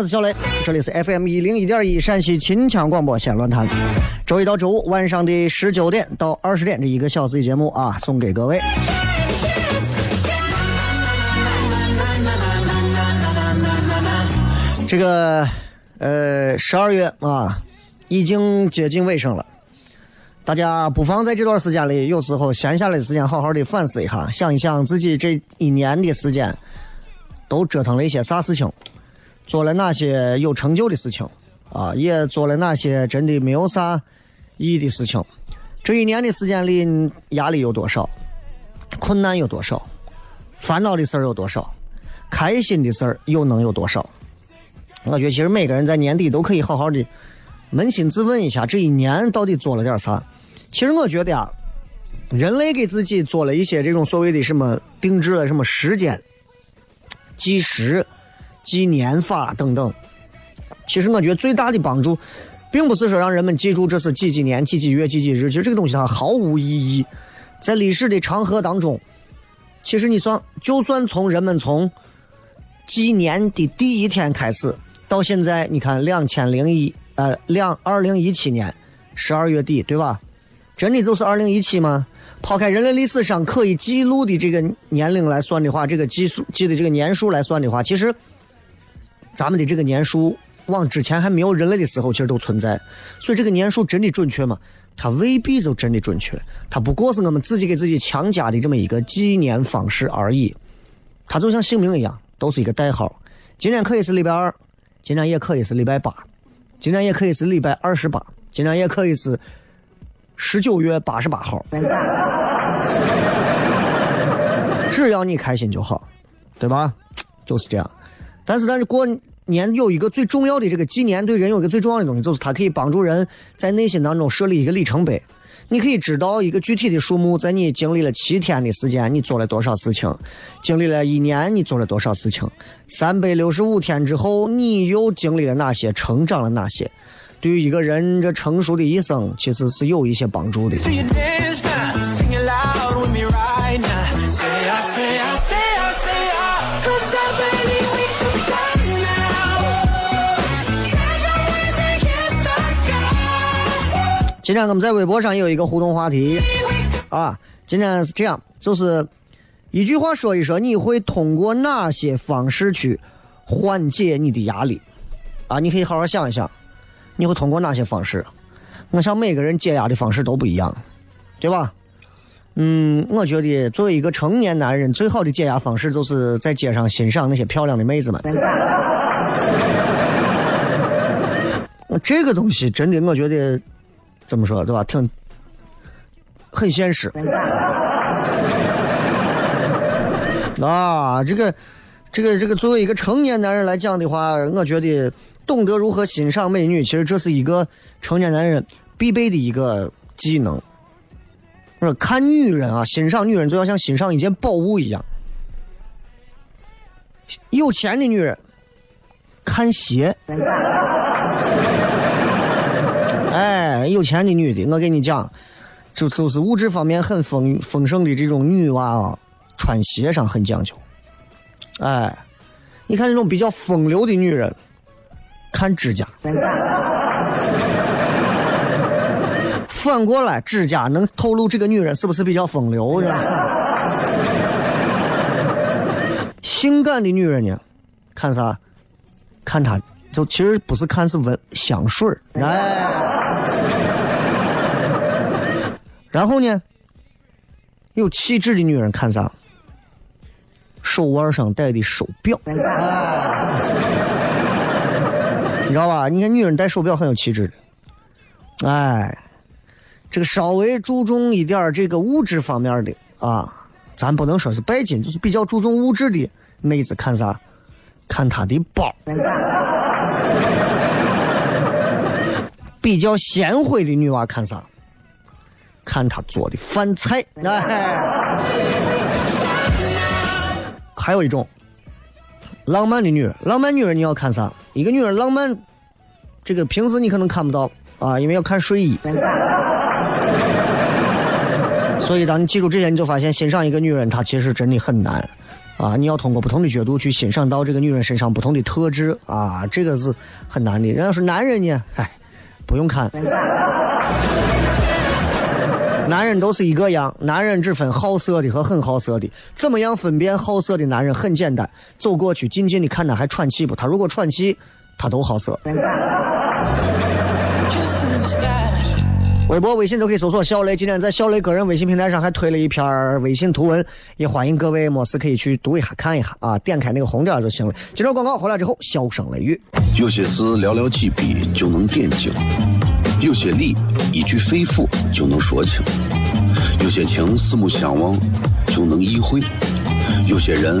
我是小雷，这里是 FM 一零一点一陕西秦腔广播线论坛，周一到周五晚上的十九点到二十点这一个小时的节目啊，送给各位。这个呃十二月啊，已经接近尾声了，大家不妨在这段时间里，有时候闲下来的时间，好好的反思一下，想一想自己这一年的时间都折腾了一些啥事情。做了哪些有成就的事情，啊，也做了哪些真的没有啥意义的事情。这一年的时间里，压力有多少，困难有多少，烦恼的事儿有多少，开心的事儿又能有多少？我觉得其实每个人在年底都可以好好的扪心自问一下，这一年到底做了点啥。其实我觉得啊，人类给自己做了一些这种所谓的什么定制了什么时间计时。记年法等等，其实我觉得最大的帮助，并不是说让人们记住这是几几年、几几月、几几日，其实这个东西它毫无意义。在历史的长河当中，其实你算，就算从人们从纪年的第一天开始，到现在，你看两千零一呃两二零一七年十二月底，对吧？真的就是二零一七吗？抛开人类历史上可以记录的这个年龄来算的话，这个计数记的这个年数来算的话，其实。咱们的这个年数，往之前还没有人类的时候，其实都存在。所以这个年数真的准确吗？它未必就真的准确。它不过是我们自己给自己强加的这么一个纪念方式而已。它就像姓名一样，都是一个代号。今天可以是礼拜二，今天也可以是礼拜八，今天也可以是礼拜二十八，今天也可以是十九月八十八号。只要你开心就好，对吧？就是这样。但是，但是过年有一个最重要的这个纪念，对人有一个最重要的东西，就是它可以帮助人在内心当中设立一个里程碑。你可以知道一个具体的数目，在你经历了七天的时间，你做了多少事情；经历了一年，你做了多少事情；三百六十五天之后，你又经历了哪些，成长了哪些？对于一个人这成熟的一生，其实是有一些帮助的。今天我们在微博上有一个互动话题，啊，今天是这样，就是一句话说一说，你会通过哪些方式去缓解你的压力？啊，你可以好好想一想，你会通过哪些方式？我想每个人解压的方式都不一样，对吧？嗯，我觉得作为一个成年男人，最好的解压方式就是在街上欣赏那些漂亮的妹子们。这个东西真的，我觉得。怎么说对吧？挺很现实 啊！这个这个这个作为一个成年男人来讲的话，我觉得懂得如何欣赏美女，其实这是一个成年男人必备的一个技能。说看女人啊，欣赏女人就要像欣赏一件宝物一样。有钱的女人看鞋，哎，有钱的女的，我跟你讲，就就是物质方面很丰丰盛的这种女娃啊，穿鞋上很讲究。哎，你看那种比较风流的女人，看指甲。反过来，指甲能透露这个女人是不是比较风流的？性感 的女人呢，看啥？看她，就其实不是看是闻香水哎。然后呢，有气质的女人看啥？手腕上戴的手表。你知道吧？你看女人戴手表很有气质的。哎。这个稍微注重一点这个物质方面的啊，咱不能说是拜金，就是比较注重物质的妹子看啥？看她的包。比较贤惠的女娃看啥？看她做的饭菜。还有一种浪漫的女人，浪漫女人你要看啥？一个女人浪漫，这个平时你可能看不到啊，因为要看睡衣。所以，当你记住这些，你就发现欣赏一个女人，她其实真的很难，啊！你要通过不同的角度去欣赏到这个女人身上不同的特质，啊，这个是很难的。人家说男人呢，哎，不用看，男人都是一个样，男人只分好色的和很好色的。怎么样分辨好色的男人？很简单，走过去，静静的看他还喘气不？他如果喘气，他都好色。微博、微信都可以搜索“小雷”。今天在小雷个人微信平台上还推了一篇微信图文，也欢迎各位没事可以去读一下、看一下啊！点开那个红点就行了。接着广告回来之后，笑声雷雨。有些事寥寥几笔就能点睛，有些理一句肺腑就能说清，有些情四目相望就能意会，有些人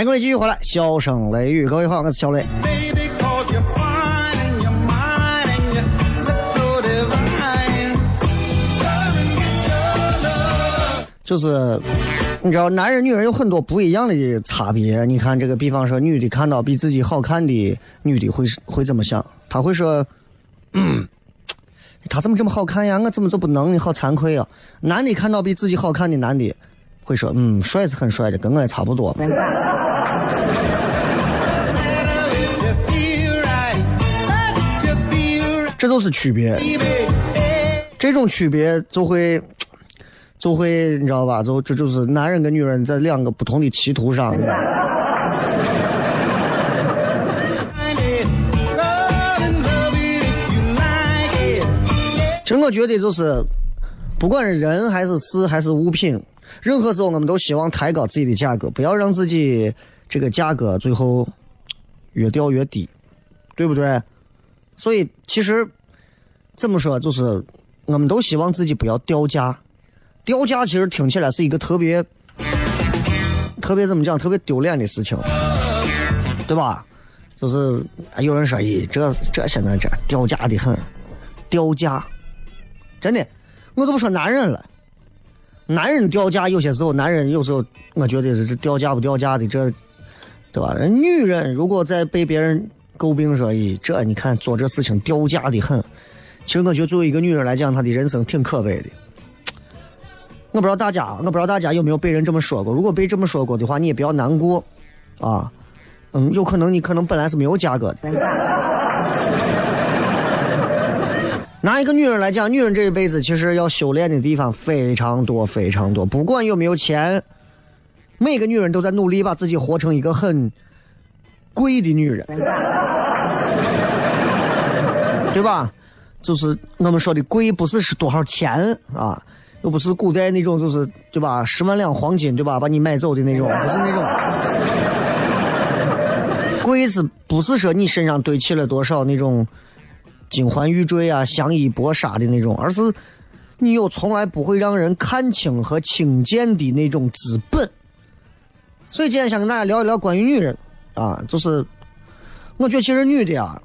欢迎各位继续回来，笑声雷雨，各位好，我是小雷。就是你知道，男人女人有很多不一样的差别。你看这个，比方说，女的看到比自己好看的女的会会怎么想？她会说：“嗯，她怎么这么好看呀？我怎么就不能？好惭愧啊！”男的看到比自己好看的男的。会说嗯，帅是很帅的，跟我也差不多。这就是区别，这种区别就会就会你知道吧？就这就是男人跟女人在两个不同的歧途上。其实我觉得就是，不管是人还是事还是物品，任何时候我们都希望抬高自己的价格，不要让自己这个价格最后越掉越低，对不对？所以其实这么说，就是我们都希望自己不要掉价。掉价其实听起来是一个特别、特别怎么讲、特别丢脸的事情，对吧？就是有人说：“咦，这这现在这掉价的很，掉价。”真的，我就不说男人了，男人掉价有些时候，男人有时候我觉得是掉价不掉价的，这对吧？人女人如果在被别人诟病说：“咦，这你看做这事情掉价的很。”其实我觉得作为一个女人来讲，她的人生挺可悲的。我不知道大家，我不知道大家有没有被人这么说过。如果被这么说过的话，你也不要难过，啊，嗯，有可能你可能本来是没有价格的。拿一个女人来讲，女人这一辈子其实要修炼的地方非常多非常多。不管有没有钱，每个女人都在努力把自己活成一个很贵的女人，对吧？就是我们说的贵，不是是多少钱啊。又不是古代那种，就是对吧？十万两黄金，对吧？把你买走的那种，不是那种。贵是不是说你身上堆起了多少那种金环玉坠啊、香衣薄纱的那种，而是你有从来不会让人看清和轻贱的那种资本。所以今天想跟大家聊一聊关于女人啊，就是我觉得其实女的啊。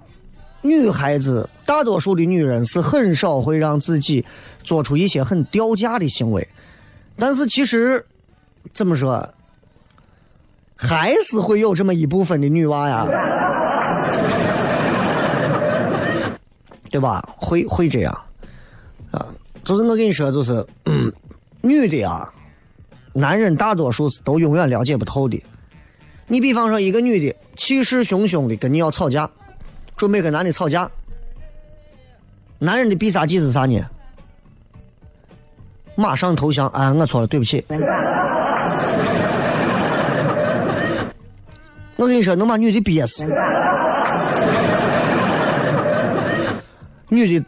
女孩子，大多数的女人是很少会让自己做出一些很掉价的行为，但是其实怎么说，还是会有这么一部分的女娃呀，对吧？会会这样啊？就是我跟你说，就是女的啊，男人大多数是都永远了解不透的。你比方说，一个女的气势汹汹的跟你要吵架。准备跟男的吵架，男人的必杀技是啥呢？马上投降！哎，我错了，对不起。我跟你说，能把女的憋死。女的，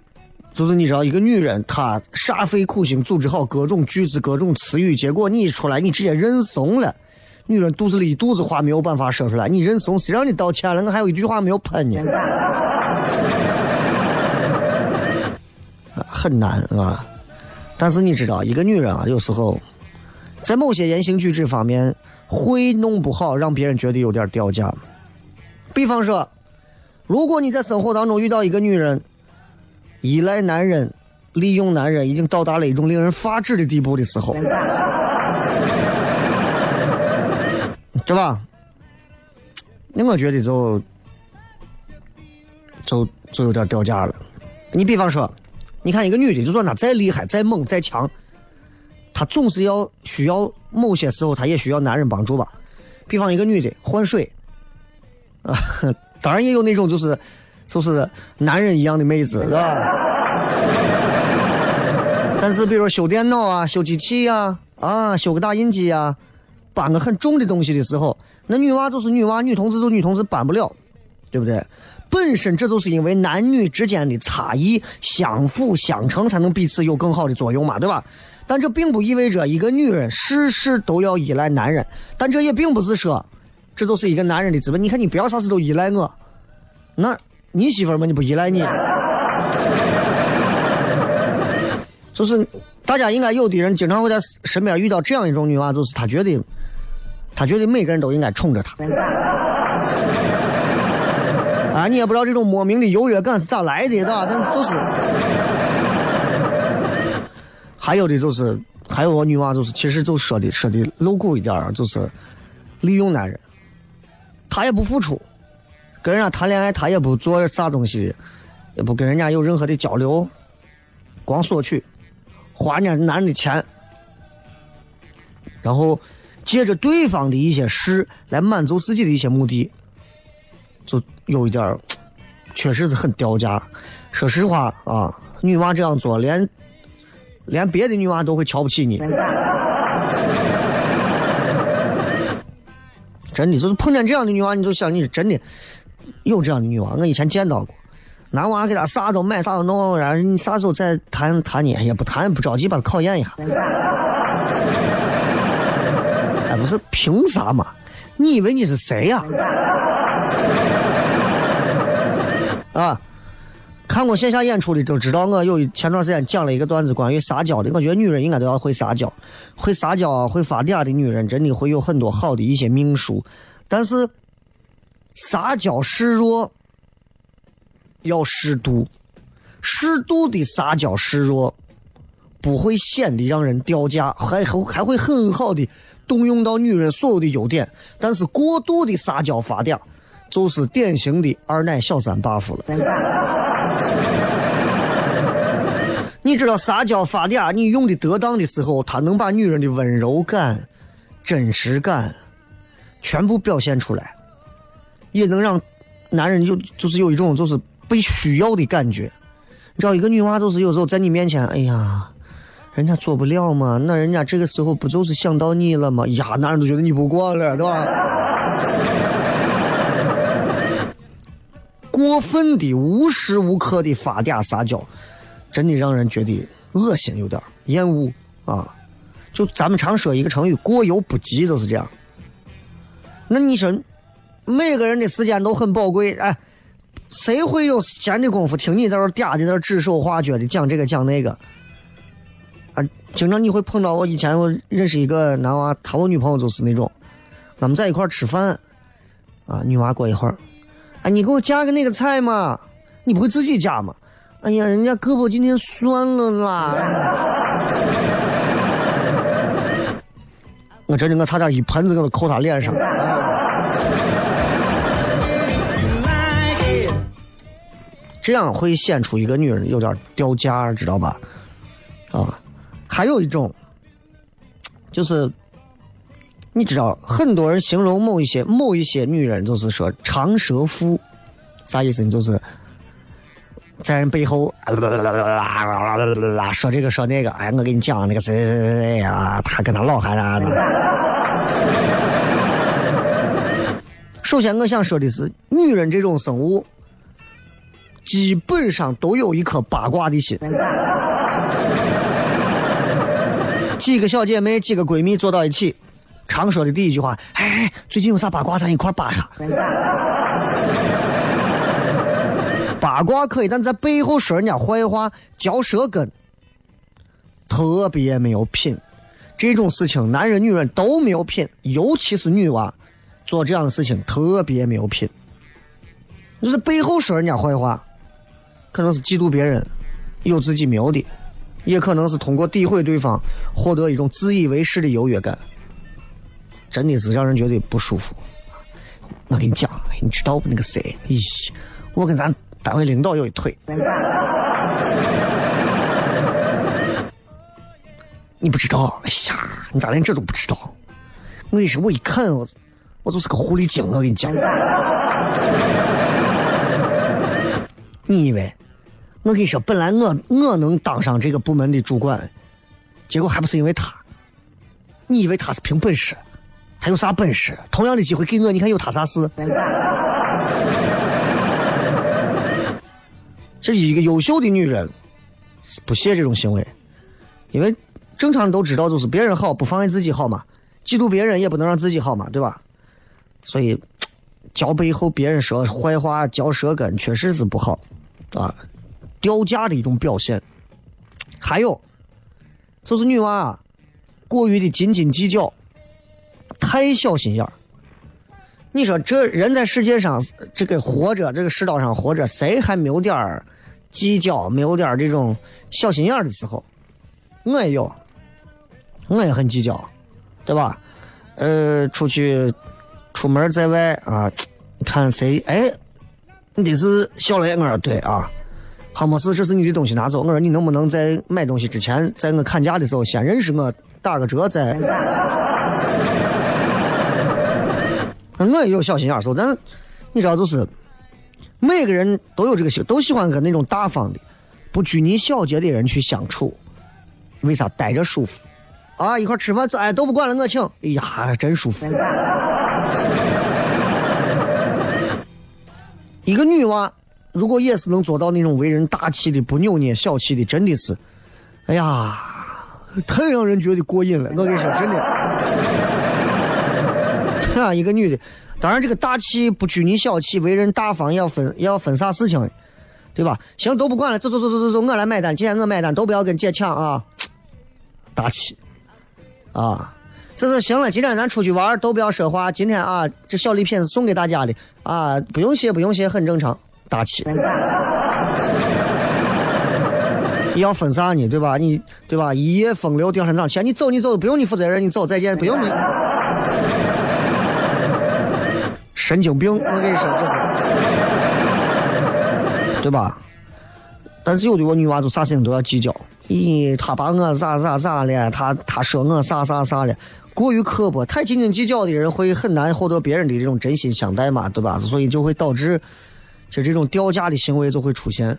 就是你知道，一个女人她煞费苦心组织好各种句子、各种词语，结果你一出来，你直接认怂了。女人肚子里一肚子话没有办法说出来，你认怂，谁让你道歉了？我还有一句话没有喷呢，很难啊。但是你知道，一个女人啊，有时候在某些言行举止方面会弄不好，让别人觉得有点掉价。比方说，如果你在生活当中遇到一个女人依赖男人、利用男人，已经到达了一种令人发指的地步的时候。对吧？那我觉得就就就有点掉价了。你比方说，你看一个女的，就算她再厉害、再猛、再强，她总是要需要某些时候，她也需要男人帮助吧。比方一个女的换水，啊，当然也有那种就是就是男人一样的妹子，是吧？但是比如修电脑啊、修机器呀、啊、修个打印机呀。搬个很重的东西的时候，那女娃就是女娃，女同志就女同志搬不了，对不对？本身这就是因为男女之间的差异相辅相成，才能彼此有更好的作用嘛，对吧？但这并不意味着一个女人事事都要依赖男人，但这也并不是说这都是一个男人的资本。你看，你不要啥事都依赖我，那你媳妇嘛，你不依赖你，就是大家应该有的人经常会在身边遇到这样一种女娃，就是她觉得。他觉得每个人都应该宠着他，啊，你也不知道这种莫名的优越感是咋来的，对吧？但是就是，还有的就是，还有个女娃就是，其实就说的说的露骨一点就是利用男人，他也不付出，跟人家谈恋爱他也不做啥东西，也不跟人家有任何的交流，光索取，花人家男人的钱，然后。借着对方的一些事来满足自己的一些目的，就有一点儿，确实是很掉价。说实话啊，女娃这样做，连连别的女娃都会瞧不起你。真的，就是碰见这样的女娃，你就想你是真的有这样的女娃。我以前见到过，男娃给她啥都买，啥都弄，然后你啥时候再谈谈呢？也不谈，不着急，把她考验一下。不是，凭啥嘛？你以为你是谁呀？啊！看过线下演出的都知道，我有前段时间讲了一个段子，关于撒娇的。我觉得女人应该都要会撒娇，会撒娇、会发嗲的女人，真的会有很多好的一些命数。但是，撒娇示弱要适度，适度的撒娇示弱，不会显得让人掉价，还还还会很好的动用到女人所有的优点。但是过度的撒娇发嗲。就是典型的二奶小三 buff 了。你知道撒娇发嗲，你用的得当的时候，他能把女人的温柔感、真实感全部表现出来，也能让男人有就是有一种就是被需要的感觉。你知道，一个女娃就是有时候在你面前，哎呀，人家做不了嘛，那人家这个时候不就是想到你了吗？呀，男人都觉得你不过了，对吧？过分的、无时无刻的发嗲撒娇，真的让人觉得恶心，有点厌恶啊！就咱们常说一个成语“过犹不及”，就是这样。那你说，每个人的时间都很宝贵，哎，谁会有闲的功夫听你在这嗲的、在这指手画脚的讲这个讲那个？啊，经常你会碰到我以前我认识一个男娃，他我女朋友就是那种，俺们在一块吃饭，啊，女娃过一会儿。哎，你给我夹个那个菜嘛？你不会自己夹吗？哎呀，人家胳膊今天酸了啦！我真的，我差点一盆子给他扣他脸上。这样会显出一个女人有点掉价，知道吧？啊，还有一种，就是。你知道，很多人形容某一些某一些女人，就是说长舌妇，啥意思？你就是在人背后说这个说那个。哎，我给你讲那个谁谁谁谁啊，他跟他老汉啥的。首先，我想说的是，女人这种生物，基本上都有一颗八卦的心。几个小姐妹，几个闺蜜坐到一起。常说的第一句话，哎，最近有啥八卦，咱一块扒下。八卦可以，但在背后说人家坏话、嚼舌根，特别没有品。这种事情，男人、女人都没有品，尤其是女娃做这样的事情特别没有品。就是背后说人家坏话，可能是嫉妒别人，有自己没有的，也可能是通过诋毁对方获得一种自以为是的优越感。真的是让人觉得不舒服。我跟你讲，你知道不？那个谁，咦，我跟咱单位领导有一腿。你不知道？哎呀，你咋连这都不知道？我跟你说，我一看我，我就是个狐狸精。我跟你讲，你以为？我跟你说，本来我我能当上这个部门的主管，结果还不是因为他？你以为他是凭本事？他有啥本事？同样的机会给我，你看有他啥事？这一个优秀的女人不屑这种行为，因为正常人都知道，就是别人好不妨碍自己好嘛，嫉妒别人也不能让自己好嘛，对吧？所以，嚼背后别人说坏话、嚼舌根，确实是不好啊，掉价的一种表现。还有，就是女娃过于的斤斤计较。太小心眼儿，你说这人在世界上这个活着，这个世道上活着，谁还没有点儿计较，没有点儿这种小心眼儿的时候？我也有，我也很计较，对吧？呃，出去出门在外啊，看谁哎，你得是小雷，我说对啊，好没事，这是你的东西拿走。我说你能不能在买东西之前，在我砍价的时候先认识我，打个折再。我也有小心眼儿时候，但你知道，就是每个人都有这个喜，都喜欢跟那种大方的、不拘泥小节的人去相处。为啥待着舒服？啊，一块吃饭，哎，都不管了，我请。哎呀，真舒服。一个女娃，如果也是能做到那种为人大气的、不扭捏、小气的，真的是，哎呀，太让人觉得过瘾了。我跟你说，真的。啊，一个女的，当然这个大气不拘泥小气，为人大方，要分要分啥事情，对吧？行，都不管了，走走走走走走，我来买单，今天我买单，都不要跟姐抢啊，大气。啊，这是行了。今天咱出去玩都不要说话。今天啊，这小礼品是送给大家的啊，不用谢，不用谢，很正常，大气。你 要分啥呢？对吧？你对吧？一夜风流，第二天早上起来，你走，你走，不用你负责任，你走，再见，不用你。神经病，我跟你说，这是，对吧？但是有的我女娃就啥事情都要计较。咦，他把我咋咋咋了？他他说我啥啥啥了？过于刻薄、太斤斤计较的人会很难获得别人的这种真心相待嘛，对吧？所以就会导致，就这种掉价的行为就会出现。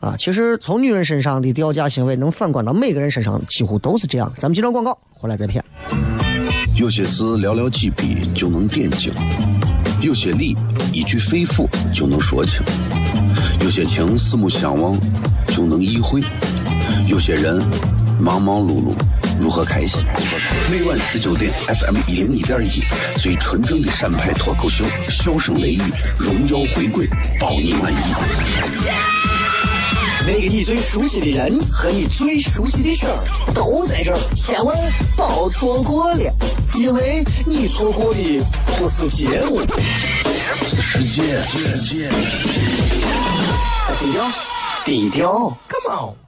啊，其实从女人身上的掉价行为能反观到每个人身上，几乎都是这样。咱们接着广告，回来再骗。有些事寥寥几笔就能点睛，有些理一句肺腑就能说清，有些情四目相望就能意会。有些人忙忙碌碌，如何开心？每晚十九点，FM 一零一点一，最纯正的陕派脱口秀，笑声雷雨，荣耀回归，包你满意。那个你最熟悉的人和你最熟悉的事儿都在这儿，千万别错过了，因为你错过的不是节目，是世界。低调，低调，Come on。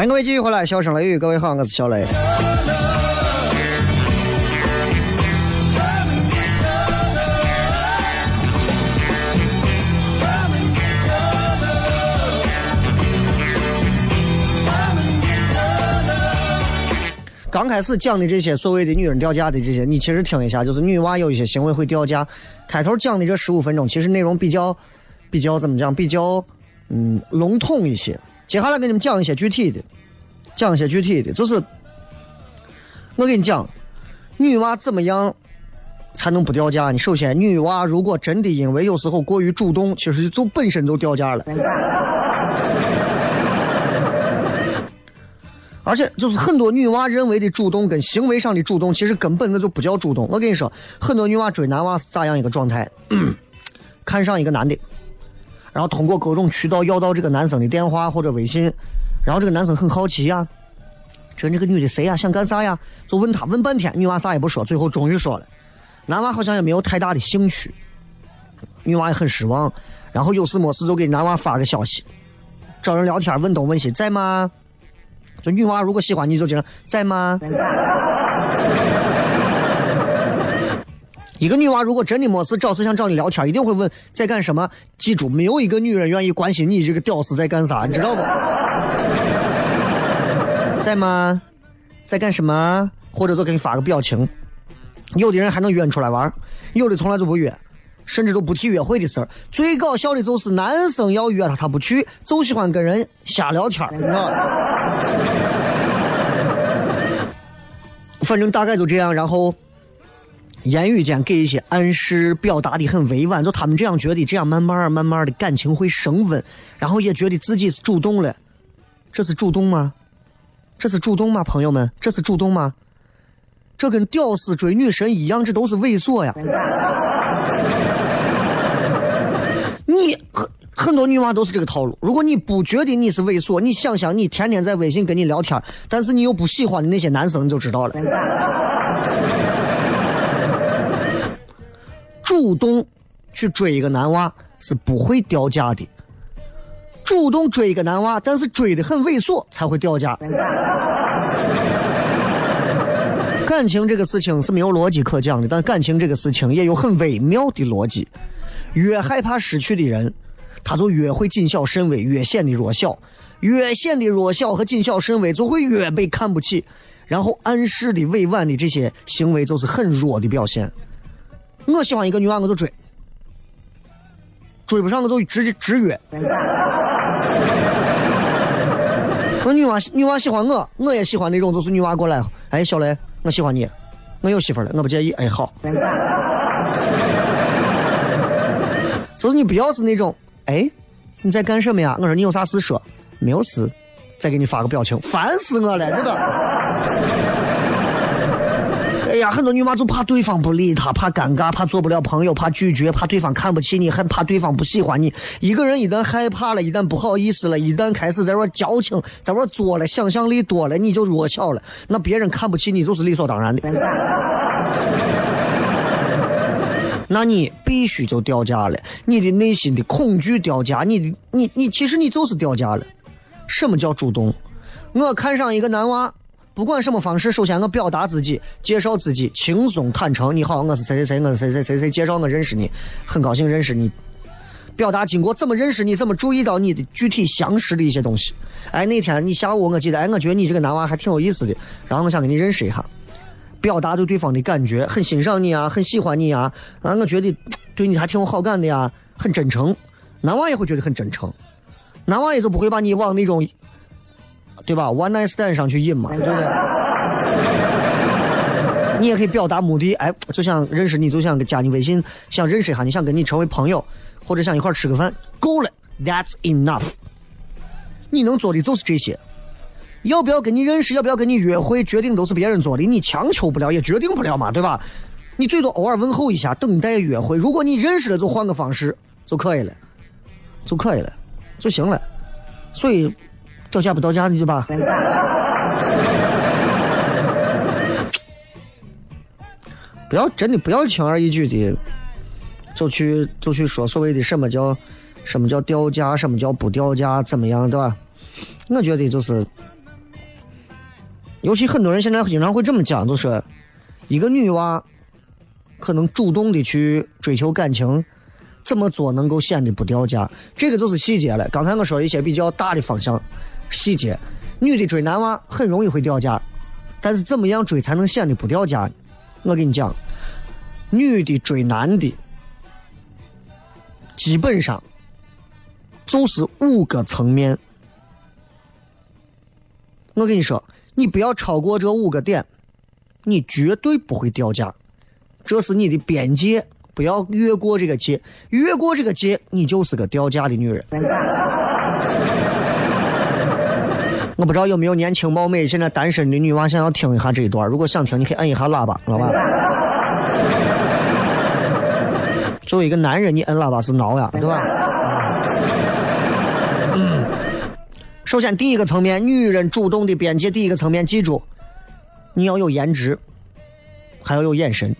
欢迎各位继续回来，笑声雷雨，各位好，我是小雷。刚开始讲的这些所谓的女人掉价的这些，你其实听一下，就是女娃有一些行为会掉价。开头讲的这十五分钟，其实内容比较比较怎么讲，比较嗯笼统一些。接下来给你们讲一些具体的，讲一些具体的，就是我跟你讲，女娃怎么样才能不掉价呢？首先，女娃如果真的因为有时候过于主动，其实就本身就掉价了。而且，就是很多女娃认为的主动跟行为上的主动，其实根本那就不叫主动。我跟你说，很多女娃追男娃是咋样一个状态？看上一个男的。然后通过各种渠道要到这个男生的电话或者微信，然后这个男生很好奇呀，这这个女的谁呀？想干啥呀？就问他，问半天，女娃啥也不说，最后终于说了，男娃好像也没有太大的兴趣，女娃也很失望，然后有事没事就给男娃发个消息，找人聊天，问东问西，在吗？就女娃如果喜欢你就经常在吗？一个女娃如果真的没事找事想找你聊天，一定会问在干什么。记住，没有一个女人愿意关心你这个屌丝在干啥，你知道不？在吗？在干什么？或者就给你发个表情。有的人还能约你出来玩，有的从来就不约，甚至都不提约会的事儿。最搞笑的就是男生要约她，她不去，就喜欢跟人瞎聊天，你知道吧？反正大概就这样，然后言语间给一些暗示，表达的很委婉，就他们这样觉得，这样慢慢慢慢的感情会升温，然后也觉得自己是主动了，这是主动吗？这是主动吗？朋友们，这是主动吗？这跟屌丝追女神一样，这都是猥琐呀！你很很多女娃都是这个套路。如果你不觉得你是猥琐，你想想你天天在微信跟你聊天，但是你又不喜欢的那些男生，你就知道了。主动去追一个男娃是不会掉价的，主动追一个男娃，但是追的很猥琐才会掉价。感情这个事情是没有逻辑可讲的，但感情这个事情也有很微妙的逻辑。越害怕失去的人，他就越会谨小慎微，越显得弱小；越显得弱小和谨小慎微，就会越被看不起。然后暗示的、委婉的这些行为，就是很弱的表现。我喜欢一个女娃，我就追；追不上，我就直接直约。我女娃女娃喜欢我，我也喜欢那种，就是女娃过来，哎，小雷。我喜欢你，我有媳妇了，我不介意。哎，好。就是你不要是那种，哎，你在干什么呀？我说你有啥事说？没有事，再给你发个表情，烦死我了，这个。呀，很多女娃就怕对方不理她，怕尴尬，怕做不了朋友，怕拒绝，怕对方看不起你，很怕对方不喜欢你。一个人一旦害怕了，一旦不好意思了，一旦开始在玩矫情，在玩作了，想象力多了，你就弱小了。那别人看不起你就是理所当然的。那你必须就掉价了，你的内心的恐惧掉价，你的你你其实你就是掉价了。什么叫主动？我看上一个男娃。不管什么方式，首先我表达自己，介绍自己，轻松坦诚。你好，我是谁谁谁，我是谁谁谁谁，介绍我认识你，很高兴认识你。表达经过怎么认识你，怎么注意到你的具体详实的一些东西。哎，那天你下午我记得，哎，我觉得你这个男娃还挺有意思的，然后我想跟你认识一下。表达对对方的感觉，很欣赏你啊，很喜欢你啊，啊，我觉得对你还挺有好感的呀，很真诚。男娃也会觉得很真诚，男娃也就不会把你往那种。对吧？One night stand 上去印嘛，对不对？你也可以表达目的，哎，就想认识你，就想加你微信，想认识一下，你想跟你成为朋友，或者想一块吃个饭，够了，That's enough。你能做的就是这些。要不要跟你认识，要不要跟你约会，决定都是别人做的，你强求不了，也决定不了嘛，对吧？你最多偶尔问候一下，等待约会。如果你认识了，就换个方式就可以了，就可以了，就行了。所以。掉价不掉价的就吧，不要真的不要轻而易举的就去就去说所谓的什么叫什么叫掉价，什么叫不掉价，怎么样，对吧？我觉得就是，尤其很多人现在经常会这么讲，就说一个女娃可能主动的去追求感情，怎么做能够显得不掉价？这个就是细节了。刚才我说一些比较大的方向。细节，女的追男娃很容易会掉价，但是怎么样追才能显得不掉价呢？我跟你讲，女的追男的，基本上就是五个层面。我跟你说，你不要超过这五个点，你绝对不会掉价。这是你的边界，不要越过这个界，越过这个界，你就是个掉价的女人。我不知道有没有年轻貌美、现在单身的女娃想要听一下这一段。如果想听，你可以摁一下喇叭，老板？作为一个男人，你摁喇叭是挠呀，对吧？嗯。首先，第一个层面，女人主动的边界，第一个层面，记住，你要有颜值，还要有眼神。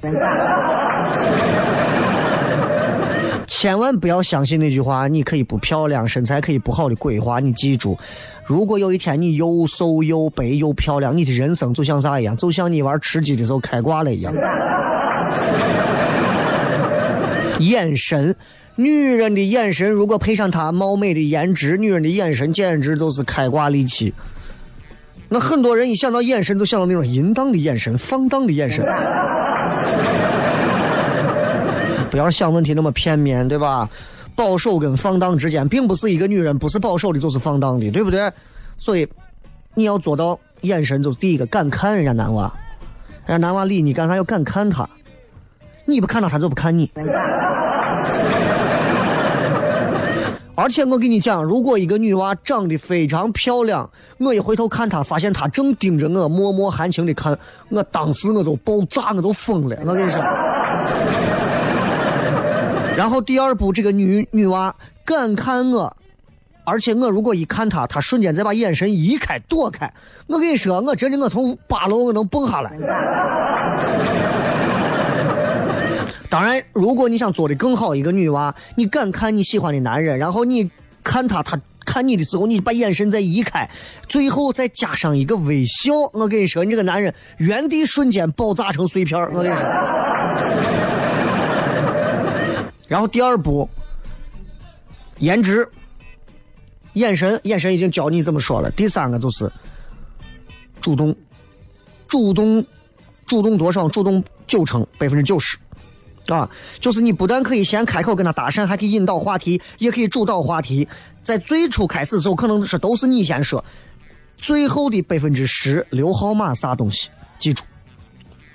千万不要相信那句话，你可以不漂亮，身材可以不好的鬼话。你记住，如果有一天你又瘦又白又漂亮，你的人生就像啥一样？就像你玩吃鸡的时候开挂了一样。眼神，女人的眼神如果配上她貌美的颜值，女人的眼神简直就是开挂利器。那很多人一想到眼神，就想到那种淫荡的眼神、放荡的眼神。不要想问题那么片面，对吧？保守跟放荡之间，并不是一个女人不是保守的，就是放荡的，对不对？所以你要做到眼神，就是第一个敢看人家男娃，人家男娃理你干啥要敢看他，你不看他，他就不看你。而且我跟你讲，如果一个女娃长得非常漂亮，我一回头看她，发现她正盯着我，脉脉含情的看，我当时我都爆炸，我都疯了。我跟你说。然后第二步，这个女女娃敢看我，而且我如果一看她，她瞬间再把眼神移开躲开，我跟你说，我真的我从八楼我能蹦下来。当然，如果你想做的更好，一个女娃，你敢看你喜欢的男人，然后你看他，他看你的时候，你把眼神再移开，最后再加上一个微笑，我跟你说，你这个男人原地瞬间爆炸成碎片我跟你说。然后第二步，颜值、眼神，眼神已经教你怎么说了。第三个就是主动，主动，主动多少？主动九成，百分之九十。啊，就是你不但可以先开口跟他搭讪，还可以引导话题，也可以主导话题。在最初开始的时候，可能是都是你先说，最后的百分之十留号码啥东西，记住，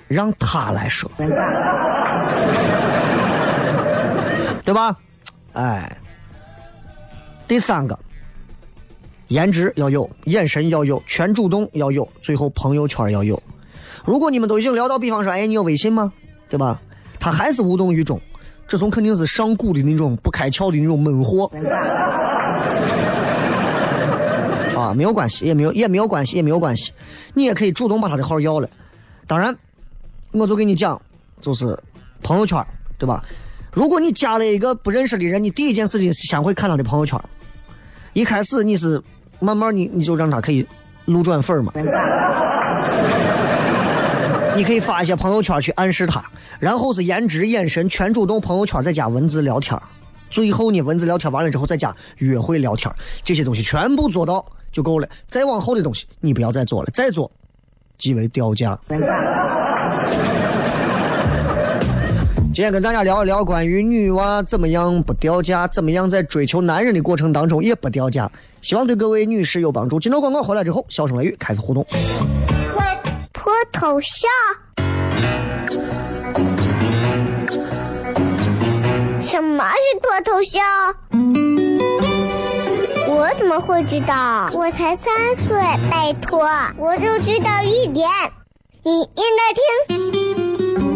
让他来说，吧？哎，第三个，颜值要有，眼神要有，全主动要有，最后朋友圈要有。如果你们都已经聊到，比方说，哎，你有微信吗？对吧？他还是无动于衷，这种肯定是上古的那种不开窍的那种闷货。啊，没有关系，也没有也没有关系，也没有关系，你也可以主动把他的号要了。当然，我就跟你讲，就是朋友圈，对吧？如果你加了一个不认识的人，你第一件事情是先会看他的朋友圈。一开始你是慢慢你你就让他可以路转粉嘛。你可以发一些朋友圈去暗示他，然后是颜值、眼神全主动，朋友圈再加文字聊天最后你，文字聊天完了之后再加约会聊天这些东西全部做到就够了。再往后的东西你不要再做了，再做即为掉价。今天跟大家聊一聊关于女娃怎么样不掉价，怎么样在追求男人的过程当中也不掉价，希望对各位女士有帮助。镜头广告回来之后，笑声雷雨开始互动。脱头像？什么是脱头像？我怎么会知道？我才三岁，拜托，我就知道一点。你应该听，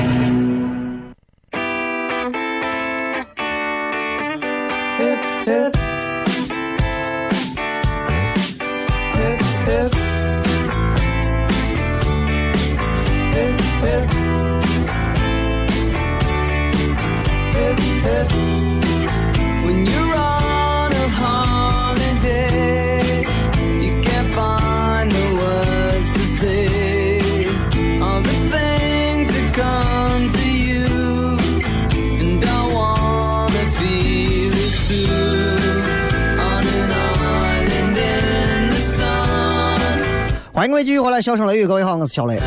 回来，笑声雷雨，各位好，我是小雷。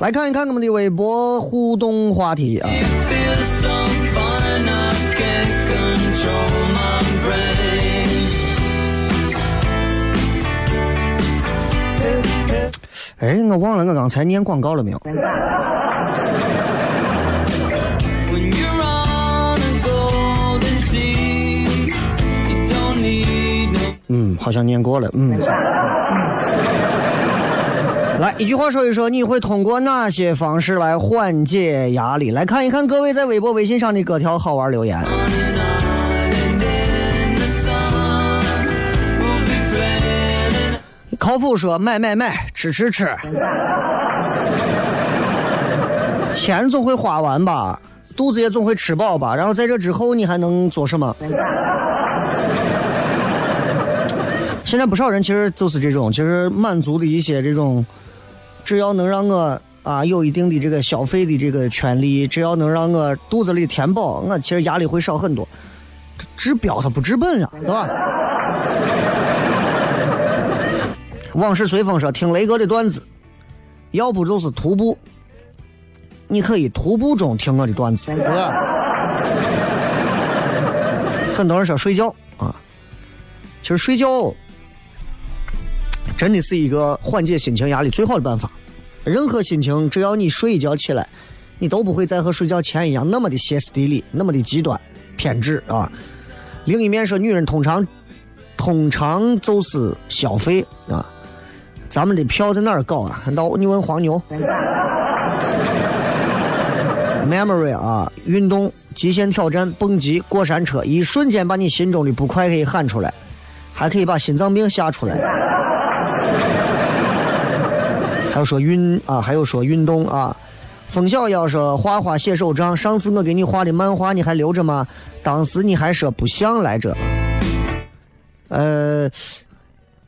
来看一看我们的微博互动话题啊。哎，我忘了我刚才念广告了没有？嗯，好像念过了。嗯。来，一句话说一说，你会通过哪些方式来缓解压力？来看一看各位在微博、微信上的各条好玩留言。靠谱说买买买，吃吃吃，钱总会花完吧？肚子也总会吃饱吧。然后在这之后，你还能做什么？现在不少人其实就是这种，其实满足的一些这种，只要能让我啊有一定的这个消费的这个权利，只要能让我肚子里填饱，我其实压力会少很多。治标它不治本呀，对吧？往事随风说，听雷哥的段子，要不就是徒步，你可以徒步中听我的段子，对吧？很多人说睡觉啊，其实睡觉真的是一个缓解心情压力最好的办法。任何心情，只要你睡一觉起来，你都不会再和睡觉前一样那么的歇斯底里，那么的极端偏执啊。另一面说，女人通常通常就是消费啊。咱们的票在哪儿搞啊？到你问黄牛。Memory 啊，运动、极限挑战、蹦极、过山车，一瞬间把你心中的不快可以喊出来，还可以把心脏病吓出来。还有说运啊，还有说运动啊。冯小要说画画写手账，上次我给你画的漫画你还留着吗？当时你还说不想来着。呃。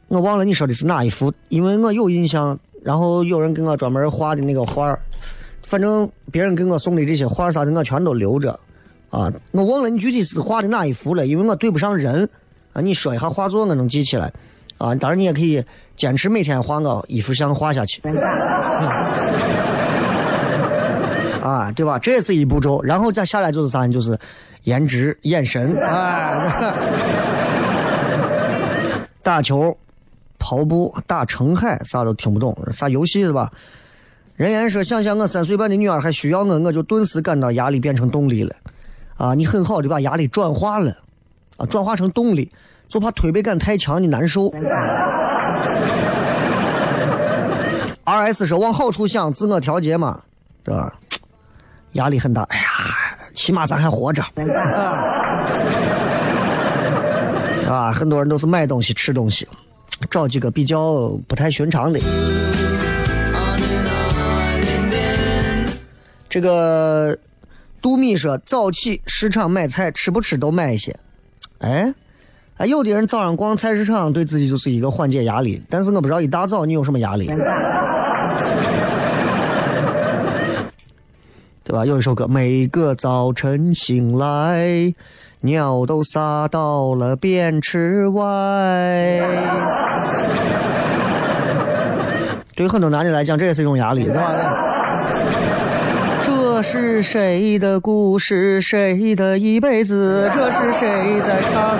我忘了你说的是哪一幅，因为我有印象，然后有人给我专门画的那个画反正别人给我送的这些画啥的，我全都留着，啊，我忘了你具体是画的哪一幅了，因为我对不上人，啊，你说一下画作我能记起来，啊，当然你也可以坚持每天画个一幅像画下去，啊，对吧？这是一步骤，然后再下来就是啥？就是颜值、眼神，啊，打球。跑步、打澄海，啥都听不懂，啥游戏是吧？人言说，想想我三岁半的女儿还需要我，我就顿时感到压力变成动力了。啊，你很好的把压力转化了，啊，转化成动力，就怕推背感太强，你难受。R S 说往好处想，自我调节嘛，对吧？压力很大，哎呀，起码咱还活着。啊，很多人都是买东西、吃东西。找几个比较不太寻常的。这个杜米说：“早起市场买菜，吃不吃都买一些。”哎，啊，有的人早上逛菜市场，对自己就是一个缓解压力。但是我不知道一大早你有什么压力，对吧？有一首歌：“每个早晨醒来。”鸟都撒到了便池外。对于很多男的来讲，这也是一种压力，对吧？这是谁的故事？谁的一辈子？这是谁在唱？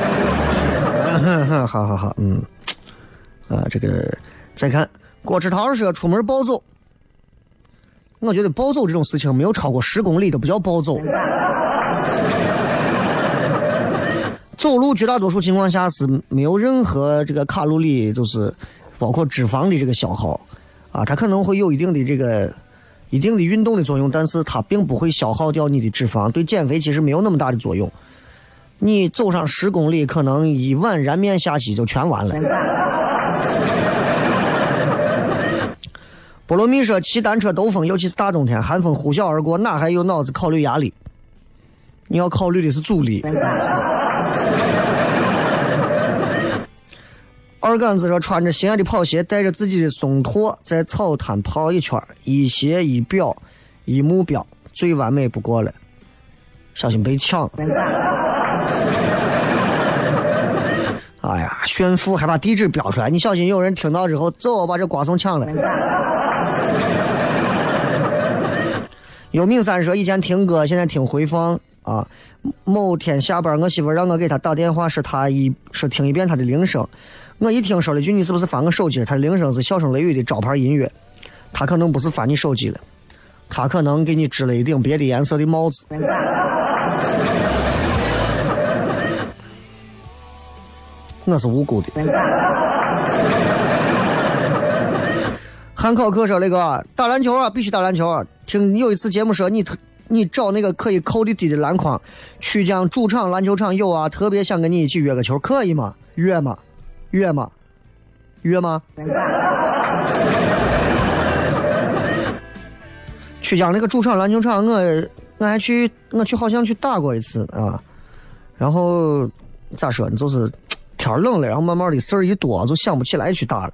好好好，嗯，啊，这个再看郭志涛说出门暴走，我觉得暴走这种事情没有超过十公里都不叫暴走。走路绝大多数情况下是没有任何这个卡路里，就是包括脂肪的这个消耗，啊，它可能会有一定的这个一定的运动的作用，但是它并不会消耗掉你的脂肪，对减肥其实没有那么大的作用。你走上十公里，可能一碗燃面下去就全完了。菠萝蜜说骑单车兜风，尤其是大冬天，寒风呼啸而过，哪还有脑子考虑压力？你要考虑的是阻力。二杆子说：“穿着心爱的跑鞋，带着自己的松拓，在草滩跑一圈一鞋一表一目标，最完美不过了。小心被抢！哎呀，炫富还把地址标出来，你小心有人听到之后，走把这瓜怂抢了。”有名三说：“以前听歌，现在听回放啊。”某天下班，我媳妇让我给她打电话，说她一说听一遍她的铃声。我一听说了句：“你是不是翻我手机？”她的铃声是笑声雷雨的招牌音乐。她可能不是翻你手机了，她可能给你织了一顶别的颜色的帽子。我是无辜的。汉考克说：“那个打篮球啊，必须打篮球！听有一次节目说你。”你找那个可以扣的低的篮筐，曲江主场篮球场有啊，特别想跟你一起约个球，可以吗？约吗？约吗？约吗？曲江那个主场篮球场，我我还去，我去好像去打过一次啊。然后咋说呢？就是天冷了，然后慢慢的事儿一多，就想不起来去打了。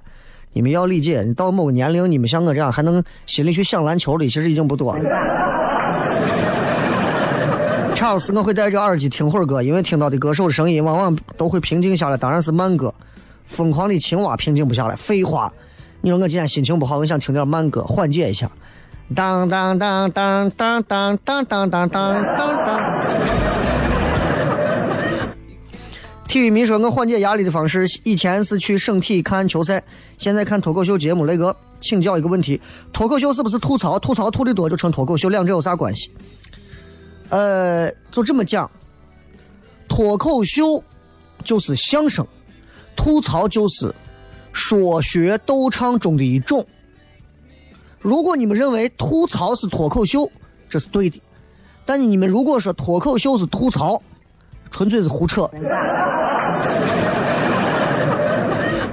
你们要理解，你到某个年龄，你们像我这样还能心里去想篮球的，其实已经不多了。查尔斯，我会戴着耳机听会儿歌，因为听到的歌手的声音往往都会平静下来。当然是慢歌，《疯狂的青蛙》平静不下来。废话，你说我今天心情不好，我想听点慢歌缓解一下。当当当当当当当当当当当。体育迷说：“我缓解压力的方式，以前是去省体看球赛，现在看脱口秀节目。雷哥，请教一个问题：脱口秀是不是吐槽？吐槽吐的多就成脱口秀，两者有啥关系？呃，就这么讲，脱口秀就是相声，吐槽就是说学逗唱中的一种。如果你们认为吐槽是脱口秀，这是对的；但你们如果说脱口秀是吐槽，纯粹是胡扯。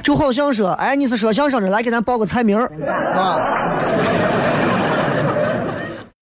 就好像说，哎，你是说相声的，来给咱报个菜名儿啊。